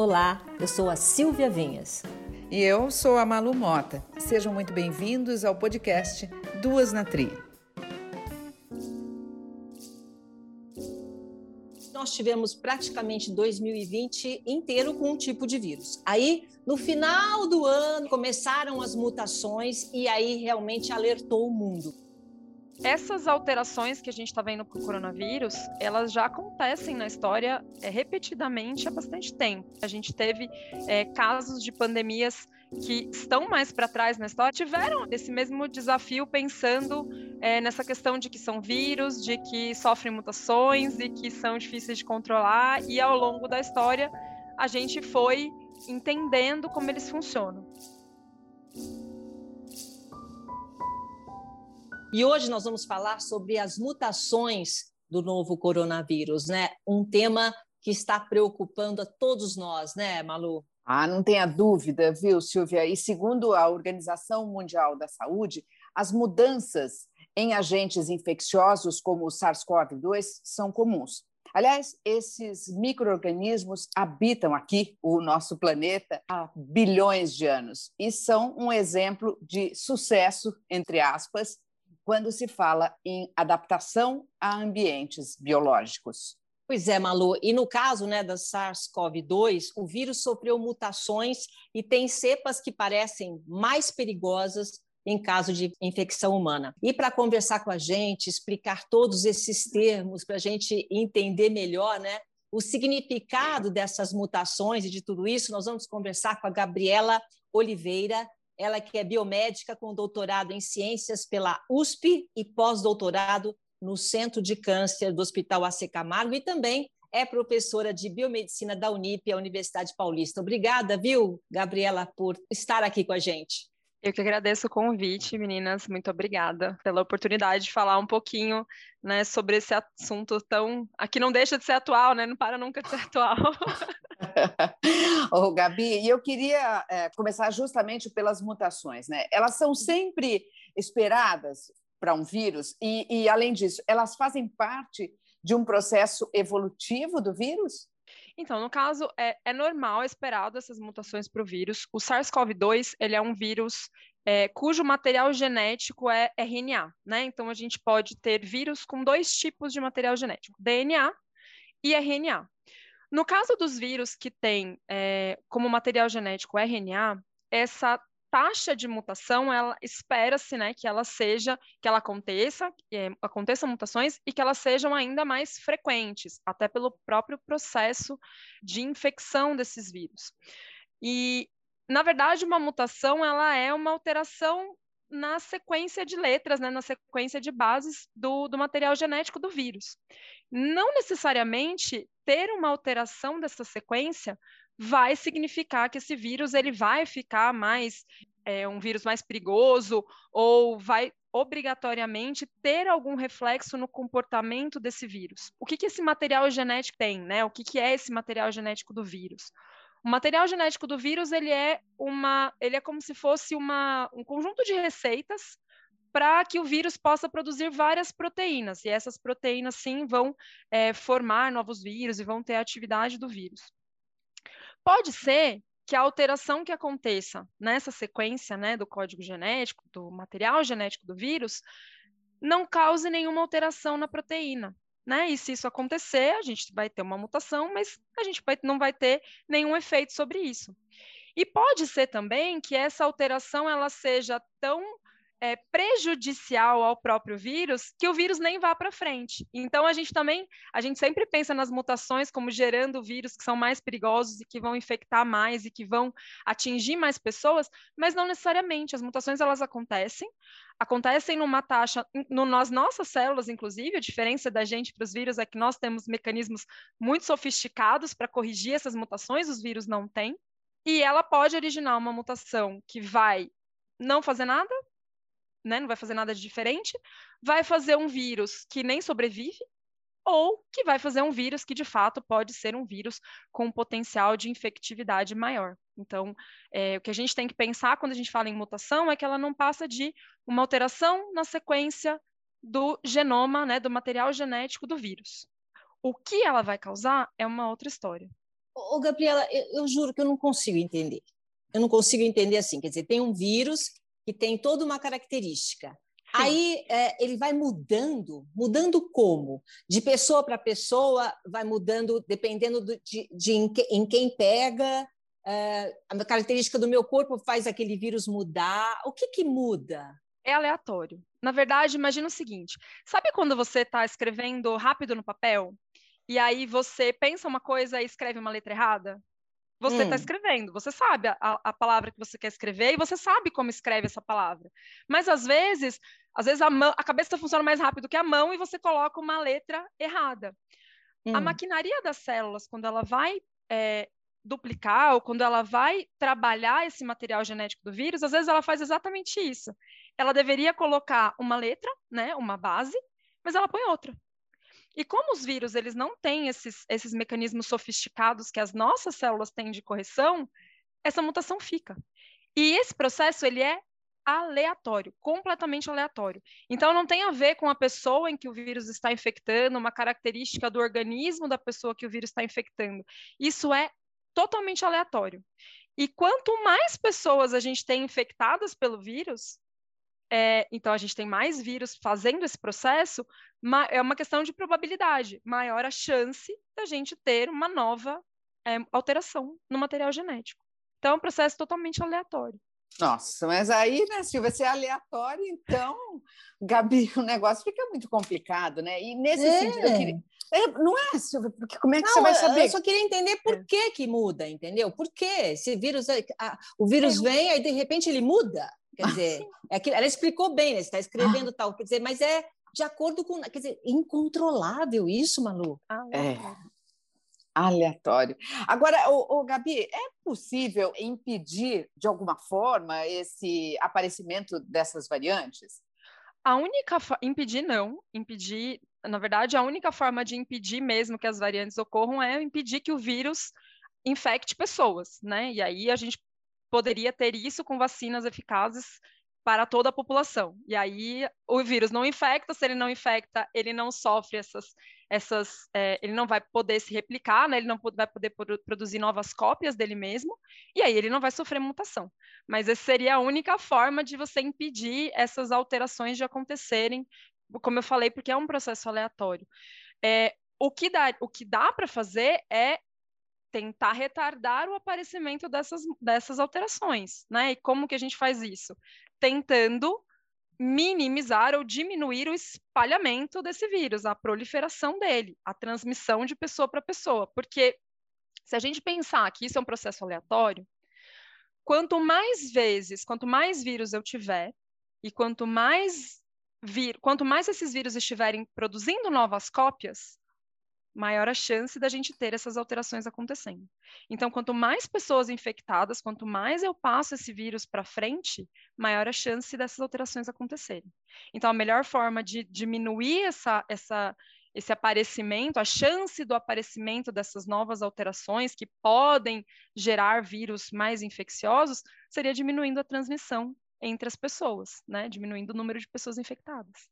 Olá, eu sou a Silvia Vinhas. E eu sou a Malu Mota. Sejam muito bem-vindos ao podcast Duas na Tri. Nós tivemos praticamente 2020 inteiro com um tipo de vírus. Aí, no final do ano, começaram as mutações e aí realmente alertou o mundo essas alterações que a gente está vendo com o coronavírus, elas já acontecem na história é, repetidamente há bastante tempo. A gente teve é, casos de pandemias que estão mais para trás na história, tiveram esse mesmo desafio pensando é, nessa questão de que são vírus, de que sofrem mutações e que são difíceis de controlar, e ao longo da história a gente foi entendendo como eles funcionam. E hoje nós vamos falar sobre as mutações do novo coronavírus, né? Um tema que está preocupando a todos nós, né, Malu? Ah, não tenha dúvida, viu, Silvia? E segundo a Organização Mundial da Saúde, as mudanças em agentes infecciosos como o SARS-CoV-2 são comuns. Aliás, esses micro-organismos habitam aqui, o nosso planeta, há bilhões de anos e são um exemplo de sucesso, entre aspas, quando se fala em adaptação a ambientes biológicos. Pois é, Malu. E no caso né, da SARS-CoV-2, o vírus sofreu mutações e tem cepas que parecem mais perigosas em caso de infecção humana. E para conversar com a gente, explicar todos esses termos, para a gente entender melhor né, o significado dessas mutações e de tudo isso, nós vamos conversar com a Gabriela Oliveira, ela que é biomédica com doutorado em ciências pela USP e pós-doutorado no Centro de Câncer do Hospital AC Camargo e também é professora de biomedicina da Unip, a Universidade Paulista. Obrigada, viu, Gabriela, por estar aqui com a gente. Eu que agradeço o convite, meninas. Muito obrigada pela oportunidade de falar um pouquinho né, sobre esse assunto tão. Aqui não deixa de ser atual, né? Não para nunca de ser atual. Ô, Gabi, e eu queria é, começar justamente pelas mutações, né? Elas são sempre esperadas para um vírus, e, e além disso, elas fazem parte de um processo evolutivo do vírus? Então, no caso, é, é normal, é esperado essas mutações para o vírus. O SARS-CoV-2, ele é um vírus é, cujo material genético é RNA, né? Então, a gente pode ter vírus com dois tipos de material genético, DNA e RNA. No caso dos vírus que têm é, como material genético RNA, essa taxa de mutação, ela espera-se, né, que ela seja, que ela aconteça, é, aconteçam mutações e que elas sejam ainda mais frequentes, até pelo próprio processo de infecção desses vírus. E, na verdade, uma mutação, ela é uma alteração na sequência de letras, né, na sequência de bases do, do material genético do vírus. Não necessariamente ter uma alteração dessa sequência vai significar que esse vírus ele vai ficar mais é, um vírus mais perigoso ou vai obrigatoriamente ter algum reflexo no comportamento desse vírus. O que, que esse material genético tem, né? O que, que é esse material genético do vírus? O material genético do vírus ele é uma, ele é como se fosse uma, um conjunto de receitas para que o vírus possa produzir várias proteínas e essas proteínas sim vão é, formar novos vírus e vão ter atividade do vírus. Pode ser que a alteração que aconteça nessa sequência né, do código genético, do material genético do vírus, não cause nenhuma alteração na proteína. Né? E se isso acontecer, a gente vai ter uma mutação, mas a gente vai, não vai ter nenhum efeito sobre isso. E pode ser também que essa alteração ela seja tão é, prejudicial ao próprio vírus que o vírus nem vá para frente. Então a gente também, a gente sempre pensa nas mutações como gerando vírus que são mais perigosos e que vão infectar mais e que vão atingir mais pessoas, mas não necessariamente. As mutações elas acontecem, acontecem numa taxa, no, nas nossas células, inclusive, a diferença da gente para os vírus é que nós temos mecanismos muito sofisticados para corrigir essas mutações, os vírus não têm. E ela pode originar uma mutação que vai não fazer nada, né, não vai fazer nada de diferente, vai fazer um vírus que nem sobrevive, ou que vai fazer um vírus que de fato pode ser um vírus com potencial de infectividade maior. Então, é, o que a gente tem que pensar quando a gente fala em mutação é que ela não passa de uma alteração na sequência do genoma, né, do material genético do vírus. O que ela vai causar é uma outra história. Ô, Gabriela, eu, eu juro que eu não consigo entender. Eu não consigo entender assim. Quer dizer, tem um vírus que tem toda uma característica. Sim. Aí é, ele vai mudando, mudando como? De pessoa para pessoa, vai mudando dependendo do, de, de em, que, em, quem pega. É, a característica do meu corpo faz aquele vírus mudar. O que, que muda? É aleatório. Na verdade, imagina o seguinte: sabe quando você está escrevendo rápido no papel e aí você pensa uma coisa e escreve uma letra errada? Você está hum. escrevendo, você sabe a, a, palavra que você quer escrever e você sabe como escreve essa palavra. Mas às vezes, às vezes a, mão, a cabeça funciona mais rápido que a mão e você coloca uma letra errada. Hum. A maquinaria das células, quando ela vai é, duplicar ou quando ela vai trabalhar esse material genético do vírus, às vezes ela faz exatamente isso. Ela deveria colocar uma letra, né, uma base, mas ela põe outra. E como os vírus eles não têm esses, esses mecanismos sofisticados que as nossas células têm de correção, essa mutação fica. E esse processo ele é aleatório, completamente aleatório. Então não tem a ver com a pessoa em que o vírus está infectando, uma característica do organismo da pessoa que o vírus está infectando. Isso é totalmente aleatório. E quanto mais pessoas a gente tem infectadas pelo vírus, é, então a gente tem mais vírus fazendo esse processo, é uma questão de probabilidade. Maior a chance da gente ter uma nova é, alteração no material genético. Então é um processo totalmente aleatório. Nossa, mas aí, né, Silvia, se é aleatório, então, Gabi, o negócio fica muito complicado, né? E nesse é. sentido, eu queria... É, não é, Silvia, porque como é que não, você vai saber? Eu só queria entender por é. que que muda, entendeu? Por que esse vírus, é, a, o vírus vem, aí de repente ele muda? Quer dizer, é que ela explicou bem, né? Você está escrevendo tal, quer dizer, mas é de acordo com. Quer dizer, incontrolável isso, Manu. Ah, é. Aleatório. Agora, o, Gabi, é possível impedir de alguma forma esse aparecimento dessas variantes? A única impedir não, impedir, na verdade, a única forma de impedir mesmo que as variantes ocorram é impedir que o vírus infecte pessoas, né? E aí a gente poderia ter isso com vacinas eficazes para toda a população. E aí o vírus não infecta, se ele não infecta, ele não sofre essas, essas é, ele não vai poder se replicar, né? ele não vai poder produzir novas cópias dele mesmo, e aí ele não vai sofrer mutação. Mas essa seria a única forma de você impedir essas alterações de acontecerem, como eu falei, porque é um processo aleatório. É, o que dá, o que dá para fazer é tentar retardar o aparecimento dessas, dessas alterações, né? E como que a gente faz isso? Tentando minimizar ou diminuir o espalhamento desse vírus, a proliferação dele, a transmissão de pessoa para pessoa. Porque se a gente pensar que isso é um processo aleatório, quanto mais vezes, quanto mais vírus eu tiver, e quanto mais vir, quanto mais esses vírus estiverem produzindo novas cópias, maior a chance da gente ter essas alterações acontecendo. Então, quanto mais pessoas infectadas, quanto mais eu passo esse vírus para frente, maior a chance dessas alterações acontecerem. Então, a melhor forma de diminuir essa, essa, esse aparecimento, a chance do aparecimento dessas novas alterações que podem gerar vírus mais infecciosos, seria diminuindo a transmissão entre as pessoas, né? diminuindo o número de pessoas infectadas.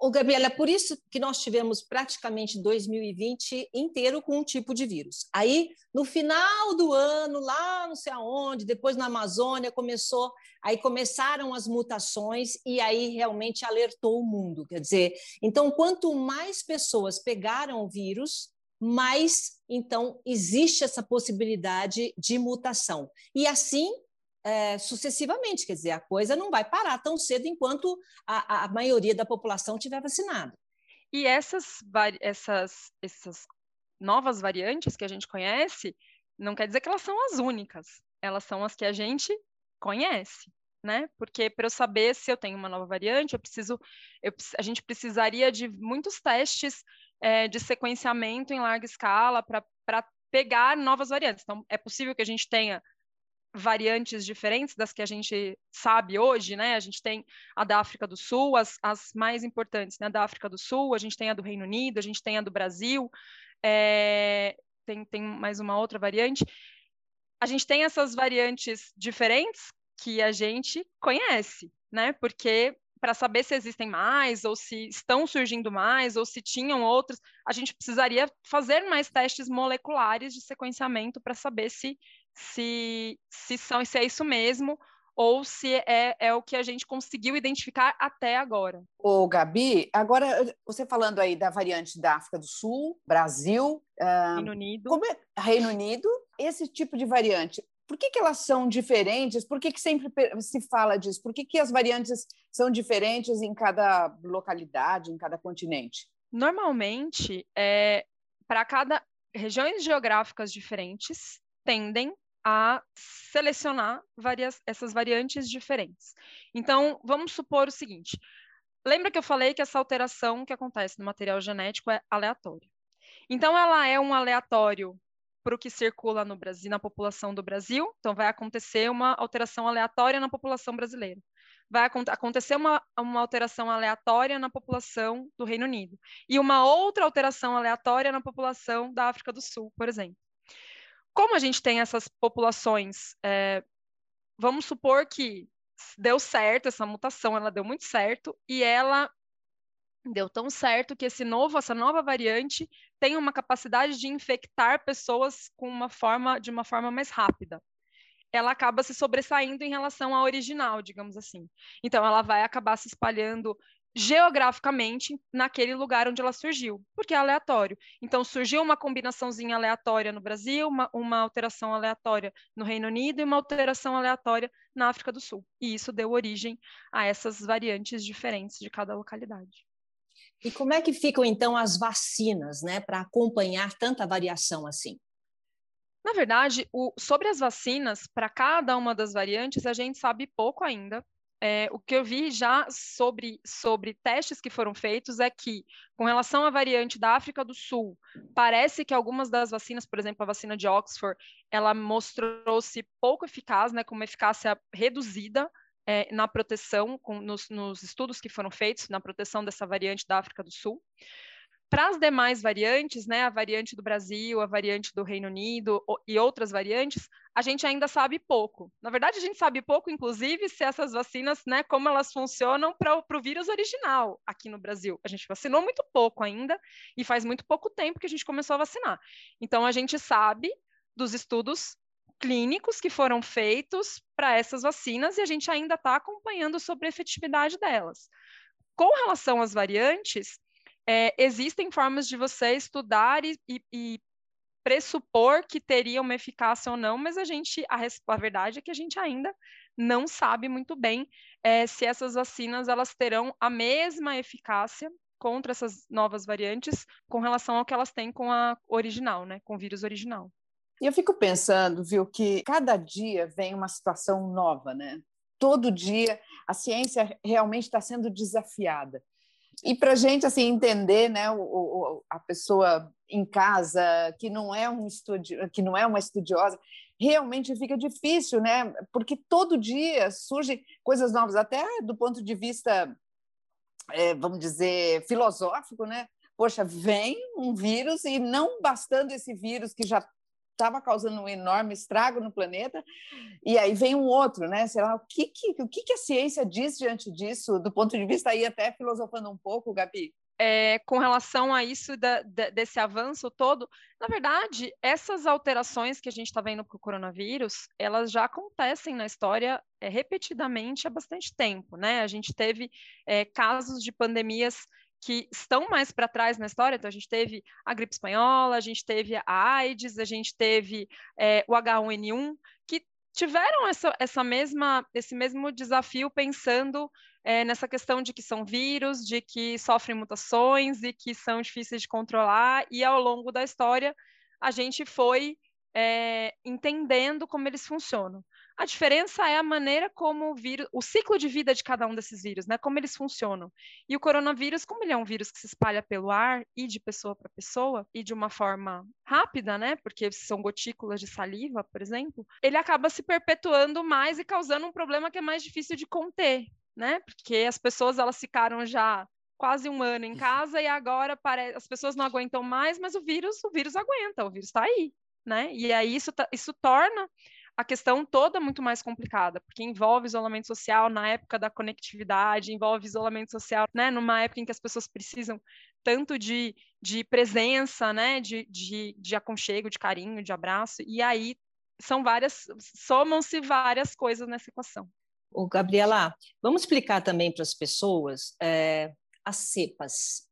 O Gabriela, é por isso que nós tivemos praticamente 2020 inteiro com um tipo de vírus. Aí, no final do ano, lá não sei aonde, depois na Amazônia, começou, aí começaram as mutações e aí realmente alertou o mundo. Quer dizer, então, quanto mais pessoas pegaram o vírus, mais então existe essa possibilidade de mutação. E assim é, sucessivamente, quer dizer, a coisa não vai parar tão cedo enquanto a, a maioria da população tiver vacinada. E essas, essas, essas novas variantes que a gente conhece, não quer dizer que elas são as únicas, elas são as que a gente conhece, né? Porque para eu saber se eu tenho uma nova variante, eu preciso, eu, a gente precisaria de muitos testes é, de sequenciamento em larga escala para pegar novas variantes. Então, é possível que a gente tenha variantes diferentes das que a gente sabe hoje, né? A gente tem a da África do Sul, as, as mais importantes, né? Da África do Sul, a gente tem a do Reino Unido, a gente tem a do Brasil, é, tem, tem mais uma outra variante. A gente tem essas variantes diferentes que a gente conhece, né? Porque para saber se existem mais, ou se estão surgindo mais, ou se tinham outros, a gente precisaria fazer mais testes moleculares de sequenciamento para saber se, se, se, são, se é isso mesmo, ou se é, é o que a gente conseguiu identificar até agora. Ô, Gabi, agora você falando aí da variante da África do Sul, Brasil, uh, Reino Unido. É, Reino Unido, esse tipo de variante, por que, que elas são diferentes? Por que, que sempre se fala disso? Por que, que as variantes são diferentes em cada localidade, em cada continente? Normalmente, é, para cada regiões geográficas diferentes tendem a selecionar várias, essas variantes diferentes. Então, vamos supor o seguinte: lembra que eu falei que essa alteração que acontece no material genético é aleatória. Então, ela é um aleatório para o que circula no Brasil, na população do Brasil. Então, vai acontecer uma alteração aleatória na população brasileira. Vai acontecer uma, uma alteração aleatória na população do Reino Unido. E uma outra alteração aleatória na população da África do Sul, por exemplo. Como a gente tem essas populações, é, vamos supor que deu certo essa mutação, ela deu muito certo, e ela deu tão certo que esse novo, essa nova variante tem uma capacidade de infectar pessoas com uma forma, de uma forma mais rápida. Ela acaba se sobressaindo em relação à original, digamos assim. Então, ela vai acabar se espalhando geograficamente naquele lugar onde ela surgiu, porque é aleatório. Então, surgiu uma combinaçãozinha aleatória no Brasil, uma, uma alteração aleatória no Reino Unido e uma alteração aleatória na África do Sul. E isso deu origem a essas variantes diferentes de cada localidade. E como é que ficam, então, as vacinas, né, para acompanhar tanta variação assim? Na verdade, o, sobre as vacinas, para cada uma das variantes, a gente sabe pouco ainda. É, o que eu vi já sobre, sobre testes que foram feitos é que, com relação à variante da África do Sul, parece que algumas das vacinas, por exemplo, a vacina de Oxford, ela mostrou-se pouco eficaz, né, com uma eficácia reduzida é, na proteção, com, nos, nos estudos que foram feitos na proteção dessa variante da África do Sul. Para as demais variantes, né, a variante do Brasil, a variante do Reino Unido e outras variantes, a gente ainda sabe pouco. Na verdade, a gente sabe pouco, inclusive, se essas vacinas, né, como elas funcionam para o vírus original aqui no Brasil. A gente vacinou muito pouco ainda e faz muito pouco tempo que a gente começou a vacinar. Então, a gente sabe dos estudos clínicos que foram feitos para essas vacinas e a gente ainda está acompanhando sobre a efetividade delas. Com relação às variantes, é, existem formas de você estudar e, e, e, pressupor que teria uma eficácia ou não, mas a gente, a, a verdade é que a gente ainda não sabe muito bem é, se essas vacinas elas terão a mesma eficácia contra essas novas variantes com relação ao que elas têm com a original, né, com o vírus original. E eu fico pensando, viu, que cada dia vem uma situação nova, né? Todo dia a ciência realmente está sendo desafiada. E para a gente assim entender, né, o, o, a pessoa em casa que não é um estudi que não é uma estudiosa, realmente fica difícil, né? Porque todo dia surgem coisas novas, até do ponto de vista, é, vamos dizer, filosófico, né? Poxa, vem um vírus e não bastando esse vírus que já estava causando um enorme estrago no planeta, e aí vem um outro, né? Sei lá, o que, que, o que, que a ciência diz diante disso, do ponto de vista aí até filosofando um pouco, Gabi? É, com relação a isso, da, da, desse avanço todo, na verdade, essas alterações que a gente está vendo para o coronavírus, elas já acontecem na história é, repetidamente há bastante tempo, né? A gente teve é, casos de pandemias que estão mais para trás na história. Então, a gente teve a gripe espanhola, a gente teve a AIDS, a gente teve é, o H1N1, que tiveram essa, essa mesma, esse mesmo desafio pensando é, nessa questão de que são vírus, de que sofrem mutações e que são difíceis de controlar, e ao longo da história a gente foi é, entendendo como eles funcionam. A diferença é a maneira como o vírus, o ciclo de vida de cada um desses vírus, né? Como eles funcionam. E o coronavírus, como ele é um vírus que se espalha pelo ar e de pessoa para pessoa e de uma forma rápida, né? Porque são gotículas de saliva, por exemplo, ele acaba se perpetuando mais e causando um problema que é mais difícil de conter, né? Porque as pessoas elas ficaram já quase um ano em casa e agora parece, as pessoas não aguentam mais, mas o vírus, o vírus aguenta, o vírus está aí, né? E aí isso, isso torna a questão toda é muito mais complicada, porque envolve isolamento social na época da conectividade, envolve isolamento social, né, numa época em que as pessoas precisam tanto de, de presença, né, de, de, de aconchego, de carinho, de abraço, e aí são várias, somam-se várias coisas nessa equação. O Gabriela, vamos explicar também para as pessoas é, as cepas.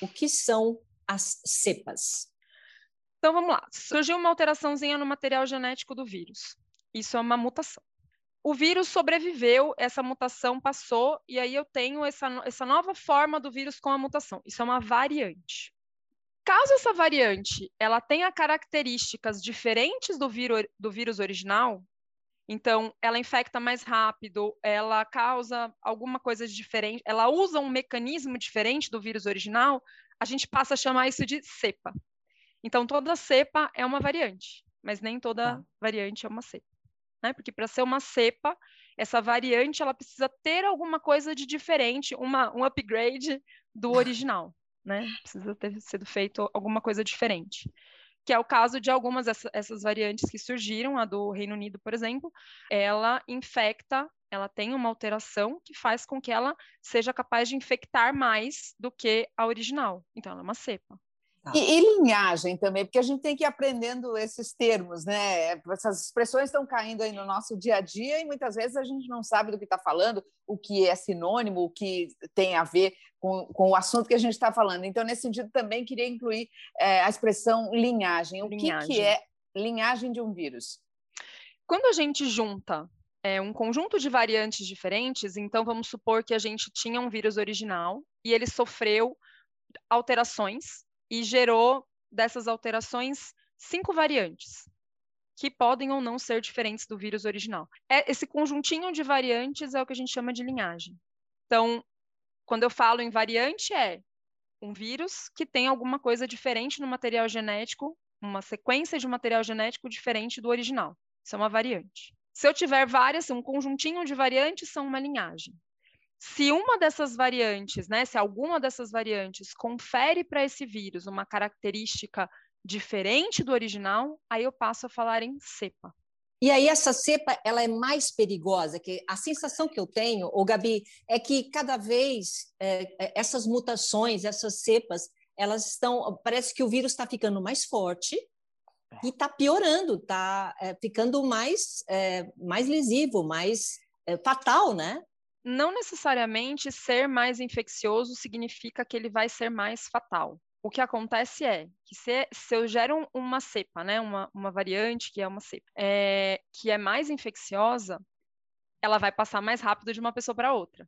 O que são as cepas? Então vamos lá. Surgiu uma alteraçãozinha no material genético do vírus. Isso é uma mutação. O vírus sobreviveu, essa mutação passou, e aí eu tenho essa, essa nova forma do vírus com a mutação. Isso é uma variante. Caso essa variante ela tenha características diferentes do, vírus, do vírus original, então ela infecta mais rápido, ela causa alguma coisa diferente, ela usa um mecanismo diferente do vírus original, a gente passa a chamar isso de cepa. Então, toda cepa é uma variante, mas nem toda ah. variante é uma cepa. Né? Porque para ser uma cepa, essa variante ela precisa ter alguma coisa de diferente, uma, um upgrade do original. Né? Precisa ter sido feito alguma coisa diferente. Que é o caso de algumas dessas essas variantes que surgiram, a do Reino Unido, por exemplo, ela infecta, ela tem uma alteração que faz com que ela seja capaz de infectar mais do que a original. Então, ela é uma cepa. Tá. E, e, linhagem também, porque a gente tem que ir aprendendo esses termos, né? Essas expressões estão caindo aí no nosso dia a dia e muitas vezes a gente não sabe do que está falando, o que é sinônimo, o que tem a ver com, com o assunto que a gente está falando. Então, nesse sentido, também queria incluir é, a expressão linhagem. O linhagem. Que, que é linhagem de um vírus? Quando a gente junta é, um conjunto de variantes diferentes, então vamos supor que a gente tinha um vírus original e ele sofreu alterações e gerou dessas alterações cinco variantes que podem ou não ser diferentes do vírus original. É, esse conjuntinho de variantes é o que a gente chama de linhagem. Então, quando eu falo em variante, é um vírus que tem alguma coisa diferente no material genético, uma sequência de material genético diferente do original. Isso é uma variante. Se eu tiver várias, um conjuntinho de variantes são uma linhagem. Se uma dessas variantes, né, se alguma dessas variantes confere para esse vírus uma característica diferente do original, aí eu passo a falar em cepa. E aí essa cepa ela é mais perigosa, que a sensação que eu tenho, o Gabi, é que cada vez é, é, essas mutações, essas cepas, elas estão, parece que o vírus está ficando mais forte e está piorando, está é, ficando mais é, mais lesivo, mais é, fatal, né? Não necessariamente ser mais infeccioso significa que ele vai ser mais fatal. O que acontece é que se, se eu gero uma cepa, né, uma, uma variante que é uma cepa, é, que é mais infecciosa, ela vai passar mais rápido de uma pessoa para outra.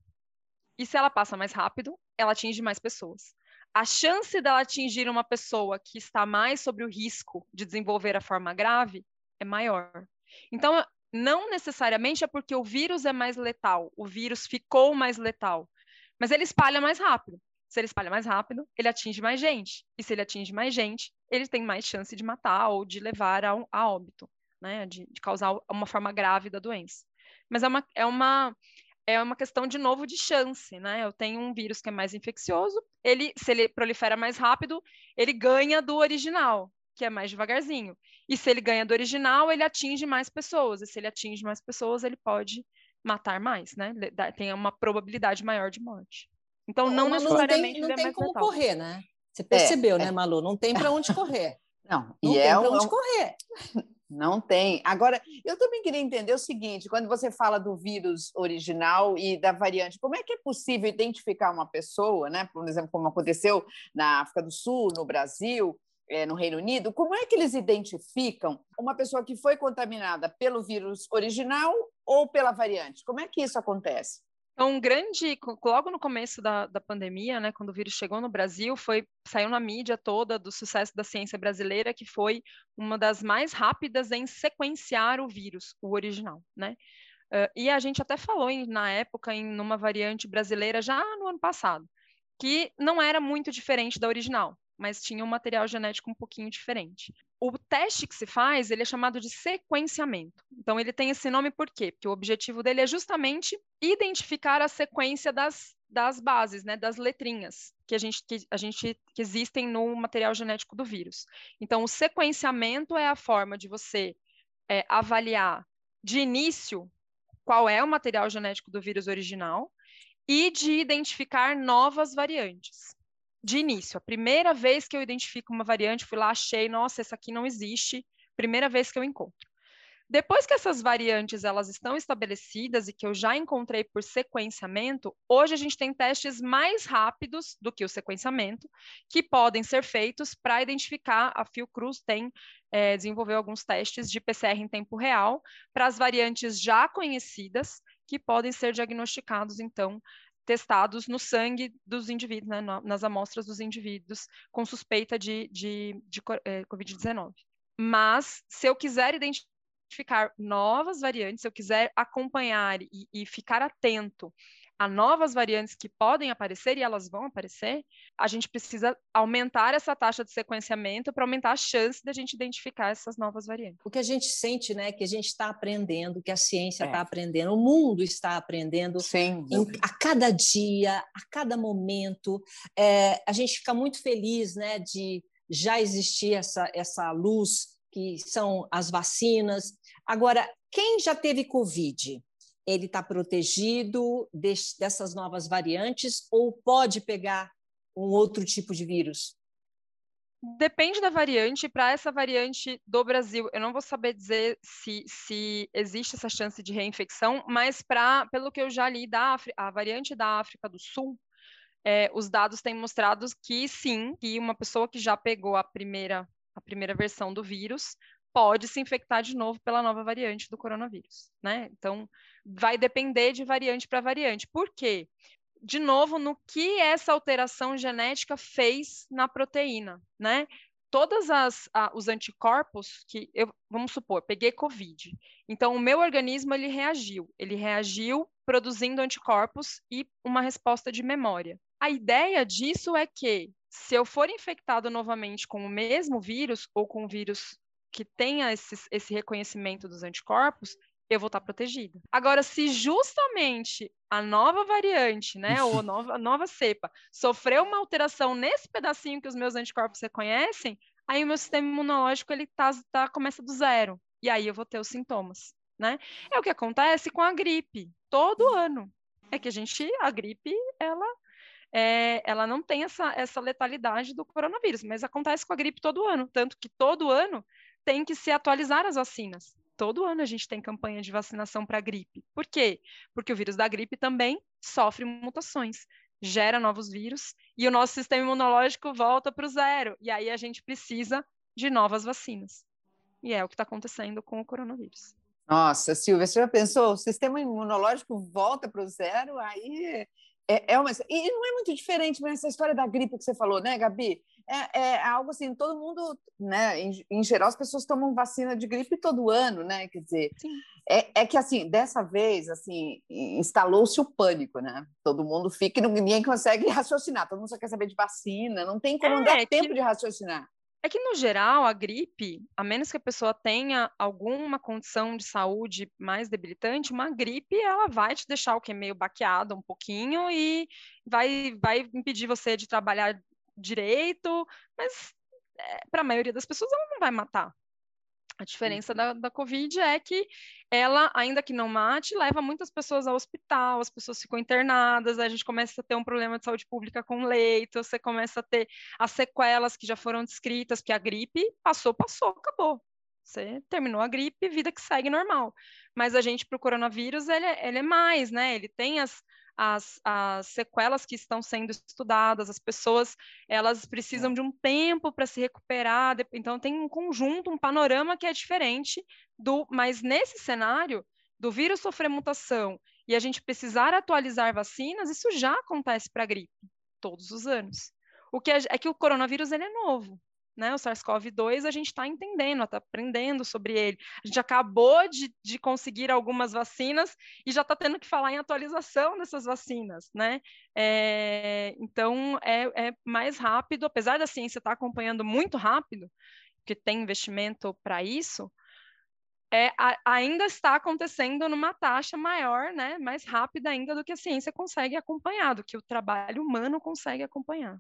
E se ela passa mais rápido, ela atinge mais pessoas. A chance dela atingir uma pessoa que está mais sobre o risco de desenvolver a forma grave é maior. Então, não necessariamente é porque o vírus é mais letal, o vírus ficou mais letal, mas ele espalha mais rápido. Se ele espalha mais rápido, ele atinge mais gente. E se ele atinge mais gente, ele tem mais chance de matar ou de levar a, a óbito, né? De, de, causar uma forma grave da doença. Mas é uma, é uma, é uma questão, de novo, de chance, né? Eu tenho um vírus que é mais infeccioso, ele, se ele prolifera mais rápido, ele ganha do original, que é mais devagarzinho. E se ele ganha do original, ele atinge mais pessoas. E se ele atinge mais pessoas, ele pode matar mais, né? Tem uma probabilidade maior de morte. Então, não Malu, necessariamente não tem, não tem como letal. correr, né? Você é, percebeu, é, né, Malu? Não tem para onde correr. Não, não e tem é para onde correr. Não tem. Agora, eu também queria entender o seguinte: quando você fala do vírus original e da variante, como é que é possível identificar uma pessoa, né? Por exemplo, como aconteceu na África do Sul, no Brasil, é, no Reino Unido, como é que eles identificam uma pessoa que foi contaminada pelo vírus original ou pela variante? Como é que isso acontece? Então, um grande, logo no começo da, da pandemia, né, quando o vírus chegou no Brasil, foi saiu na mídia toda do sucesso da ciência brasileira, que foi uma das mais rápidas em sequenciar o vírus, o original, né? Uh, e a gente até falou em, na época em uma variante brasileira já no ano passado, que não era muito diferente da original mas tinha um material genético um pouquinho diferente. O teste que se faz, ele é chamado de sequenciamento. Então, ele tem esse nome por quê? Porque o objetivo dele é justamente identificar a sequência das, das bases, né, das letrinhas que a gente que, a gente que existem no material genético do vírus. Então, o sequenciamento é a forma de você é, avaliar de início qual é o material genético do vírus original e de identificar novas variantes. De início, a primeira vez que eu identifico uma variante, fui lá, achei, nossa, essa aqui não existe, primeira vez que eu encontro. Depois que essas variantes elas estão estabelecidas e que eu já encontrei por sequenciamento, hoje a gente tem testes mais rápidos do que o sequenciamento, que podem ser feitos para identificar. A Fiocruz tem é, desenvolveu alguns testes de PCR em tempo real para as variantes já conhecidas, que podem ser diagnosticados, então, testados no sangue dos indivíduos, né, nas amostras dos indivíduos com suspeita de, de, de é, Covid-19. Mas, se eu quiser identificar identificar novas variantes, se eu quiser acompanhar e, e ficar atento a novas variantes que podem aparecer e elas vão aparecer, a gente precisa aumentar essa taxa de sequenciamento para aumentar a chance da gente identificar essas novas variantes. O que a gente sente, né, que a gente está aprendendo, que a ciência está é. aprendendo, o mundo está aprendendo Sim. Em, a cada dia, a cada momento. É, a gente fica muito feliz, né, de já existir essa, essa luz que são as vacinas. Agora, quem já teve Covid, ele está protegido dessas novas variantes ou pode pegar um outro tipo de vírus? Depende da variante. Para essa variante do Brasil, eu não vou saber dizer se, se existe essa chance de reinfecção, mas para, pelo que eu já li da África, a variante da África do Sul, é, os dados têm mostrado que sim, que uma pessoa que já pegou a primeira a primeira versão do vírus, pode se infectar de novo pela nova variante do coronavírus, né? Então, vai depender de variante para variante. Por quê? De novo, no que essa alteração genética fez na proteína, né? Todas as os anticorpos que eu vamos supor, peguei COVID. Então, o meu organismo ele reagiu, ele reagiu produzindo anticorpos e uma resposta de memória. A ideia disso é que se eu for infectado novamente com o mesmo vírus ou com um vírus que tenha esse, esse reconhecimento dos anticorpos, eu vou estar protegido. Agora, se justamente a nova variante, né, ou a nova, a nova cepa, sofreu uma alteração nesse pedacinho que os meus anticorpos reconhecem, aí o meu sistema imunológico ele tá, tá, começa do zero. E aí eu vou ter os sintomas, né? É o que acontece com a gripe, todo ano. É que a gente, a gripe, ela é, ela não tem essa, essa letalidade do coronavírus, mas acontece com a gripe todo ano, tanto que todo ano tem que se atualizar as vacinas. Todo ano a gente tem campanha de vacinação para gripe. Por quê? Porque o vírus da gripe também sofre mutações, gera novos vírus e o nosso sistema imunológico volta para o zero. E aí a gente precisa de novas vacinas. E é o que está acontecendo com o coronavírus. Nossa, Silvia, você já pensou? O sistema imunológico volta para o zero, aí é, é uma, e não é muito diferente, mas essa história da gripe que você falou, né, Gabi? É, é algo assim, todo mundo, né? Em, em, geral, as pessoas tomam vacina de gripe todo ano, né? Quer dizer, é, é, que assim, dessa vez, assim, instalou-se o pânico, né? Todo mundo fica e ninguém consegue raciocinar, todo mundo só quer saber de vacina, não tem como é, dar tempo de raciocinar. É que, no geral, a gripe, a menos que a pessoa tenha alguma condição de saúde mais debilitante, uma gripe, ela vai te deixar o que? Meio baqueado um pouquinho e vai, vai impedir você de trabalhar direito, mas é, para a maioria das pessoas ela não vai matar. A diferença uhum. da, da Covid é que ela, ainda que não mate, leva muitas pessoas ao hospital, as pessoas ficam internadas, a gente começa a ter um problema de saúde pública com leito, você começa a ter as sequelas que já foram descritas, que a gripe passou, passou, acabou. Você terminou a gripe, vida que segue normal. Mas a gente, para o coronavírus, ele, é, ele é mais, né? Ele tem as, as, as sequelas que estão sendo estudadas, as pessoas elas precisam é. de um tempo para se recuperar, então tem um conjunto, um panorama que é diferente do, mas nesse cenário do vírus sofrer mutação e a gente precisar atualizar vacinas, isso já acontece para a gripe todos os anos. O que é, é que o coronavírus ele é novo, né, o SARS-CoV-2, a gente está entendendo, está aprendendo sobre ele. A gente acabou de, de conseguir algumas vacinas e já está tendo que falar em atualização dessas vacinas, né? É, então, é, é, mais rápido, apesar da ciência estar tá acompanhando muito rápido, que tem investimento para isso, é, a, ainda está acontecendo numa taxa maior, né, mais rápida ainda do que a ciência consegue acompanhar, do que o trabalho humano consegue acompanhar.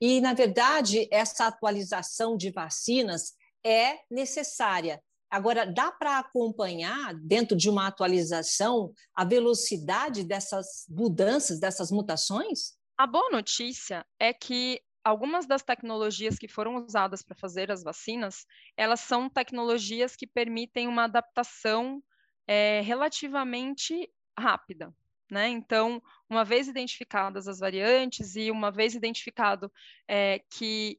E, na verdade, essa atualização de vacinas é necessária. Agora, dá para acompanhar, dentro de uma atualização, a velocidade dessas mudanças, dessas mutações? A boa notícia é que algumas das tecnologias que foram usadas para fazer as vacinas, elas são tecnologias que permitem uma adaptação é, relativamente rápida. Né? Então, uma vez identificadas as variantes e uma vez identificado é, que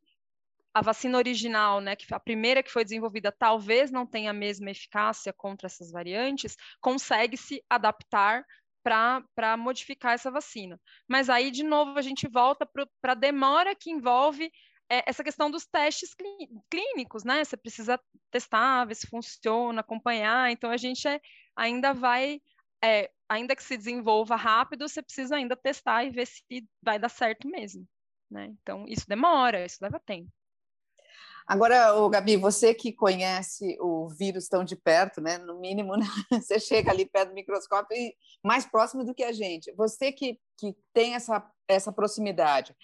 a vacina original, né, que a primeira que foi desenvolvida, talvez não tenha a mesma eficácia contra essas variantes, consegue-se adaptar para modificar essa vacina. Mas aí, de novo, a gente volta para a demora que envolve é, essa questão dos testes clínicos, né? Você precisa testar, ver se funciona, acompanhar. Então, a gente é, ainda vai, é, ainda que se desenvolva rápido, você precisa ainda testar e ver se vai dar certo mesmo. Né? Então, isso demora, isso leva tempo. Agora, o Gabi, você que conhece o vírus tão de perto, né? No mínimo, né? você chega ali perto do microscópio e mais próximo do que a gente. Você que, que tem essa, essa proximidade,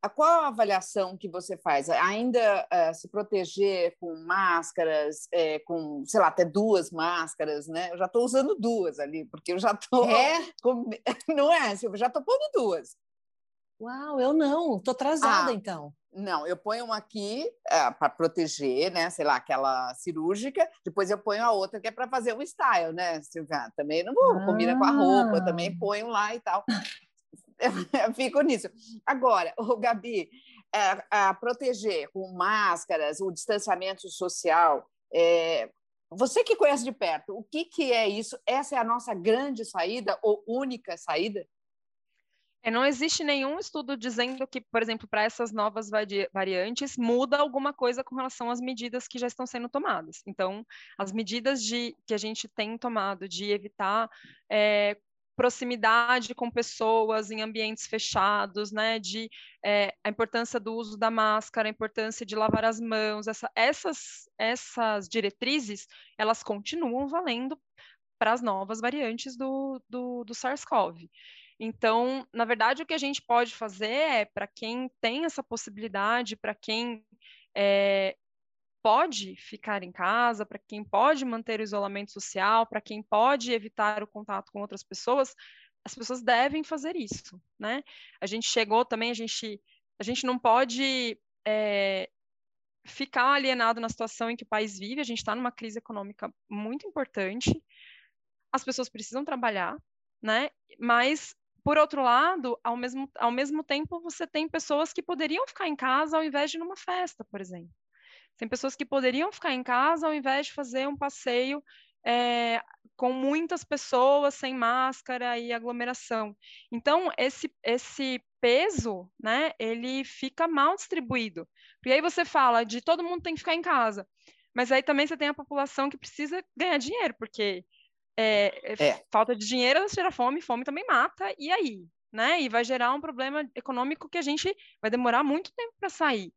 a qual a avaliação que você faz? Ainda uh, se proteger com máscaras, é, com, sei lá, até duas máscaras, né? Eu já estou usando duas ali, porque eu já estou. É? Com... Não é, Eu já estou pondo duas. Uau, eu não, estou atrasada ah, então. Não, eu ponho uma aqui é, para proteger, né? Sei lá, aquela cirúrgica. Depois eu ponho a outra que é para fazer o style, né, Silvia? Também não vou, ah. combina com a roupa, também ah. ponho lá e tal. Fico nisso. Agora, o Gabi, é, a proteger com máscaras, o distanciamento social, é, você que conhece de perto, o que, que é isso? Essa é a nossa grande saída ou única saída? É, não existe nenhum estudo dizendo que, por exemplo, para essas novas variantes, muda alguma coisa com relação às medidas que já estão sendo tomadas. Então, as medidas de, que a gente tem tomado de evitar é, proximidade com pessoas em ambientes fechados, né, de é, a importância do uso da máscara, a importância de lavar as mãos, essa, essas, essas diretrizes, elas continuam valendo para as novas variantes do, do, do SARS-CoV. Então, na verdade, o que a gente pode fazer é, para quem tem essa possibilidade, para quem é, pode ficar em casa, para quem pode manter o isolamento social, para quem pode evitar o contato com outras pessoas, as pessoas devem fazer isso, né? A gente chegou também, a gente, a gente não pode é, ficar alienado na situação em que o país vive, a gente está numa crise econômica muito importante, as pessoas precisam trabalhar, né? Mas por outro lado, ao mesmo, ao mesmo tempo, você tem pessoas que poderiam ficar em casa ao invés de numa festa, por exemplo. Tem pessoas que poderiam ficar em casa ao invés de fazer um passeio é, com muitas pessoas, sem máscara e aglomeração. Então, esse, esse peso, né, ele fica mal distribuído. Porque aí você fala de todo mundo tem que ficar em casa. Mas aí também você tem a população que precisa ganhar dinheiro, porque é, é. falta de dinheiro gera fome, fome também mata, e aí? Né? E vai gerar um problema econômico que a gente vai demorar muito tempo para sair.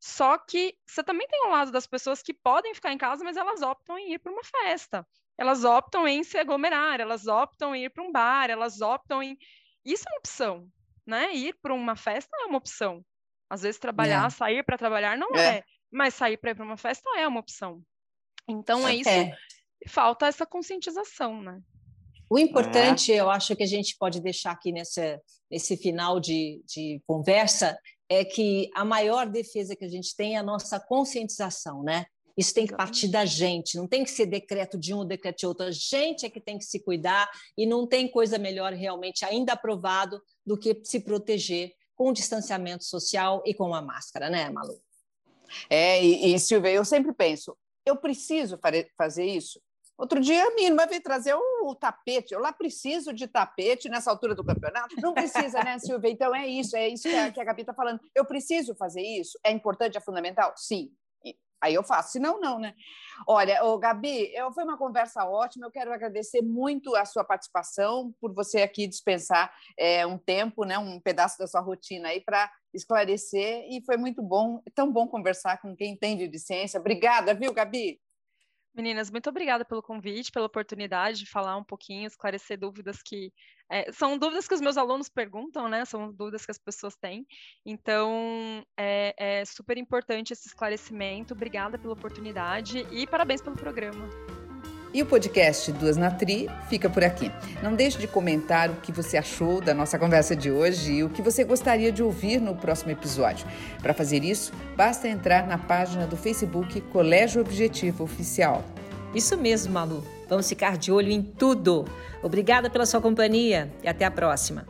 Só que você também tem um lado das pessoas que podem ficar em casa, mas elas optam em ir para uma festa. Elas optam em se aglomerar, elas optam em ir para um bar, elas optam em. Isso é uma opção, né? Ir para uma festa é uma opção. Às vezes trabalhar, é. sair para trabalhar não é. é, mas sair para ir para uma festa é uma opção. Então é, é isso falta essa conscientização, né? O importante, é. eu acho que a gente pode deixar aqui nessa, nesse final de, de conversa, é que a maior defesa que a gente tem é a nossa conscientização, né? Isso tem que partir da gente, não tem que ser decreto de um ou decreto de outro. A gente é que tem que se cuidar e não tem coisa melhor realmente ainda aprovado do que se proteger com o distanciamento social e com a máscara, né, Malu? É, e, e Silvia, eu sempre penso, eu preciso fazer isso? Outro dia a minha irmã veio trazer o, o, tapete. Eu lá preciso de tapete nessa altura do campeonato. Não precisa, né, Silvia? Então é isso, é isso que a, que a Gabi está falando. Eu preciso fazer isso? É importante, é fundamental? Sim. Aí eu faço, se não, não, né? Olha, ô, Gabi, eu, foi uma conversa ótima. Eu quero agradecer muito a sua participação, por você aqui dispensar é, um tempo, né, um pedaço da sua rotina aí para esclarecer. E foi muito bom, tão bom conversar com quem entende de ciência. Obrigada, viu, Gabi? Meninas, muito obrigada pelo convite, pela oportunidade de falar um pouquinho, esclarecer dúvidas que é, são dúvidas que os meus alunos perguntam, né? São dúvidas que as pessoas têm. Então, é, é super importante esse esclarecimento. Obrigada pela oportunidade e parabéns pelo programa. E o podcast Duas na Tri fica por aqui. Não deixe de comentar o que você achou da nossa conversa de hoje e o que você gostaria de ouvir no próximo episódio. Para fazer isso, basta entrar na página do Facebook Colégio Objetivo Oficial. Isso mesmo, Malu. Vamos ficar de olho em tudo. Obrigada pela sua companhia e até a próxima.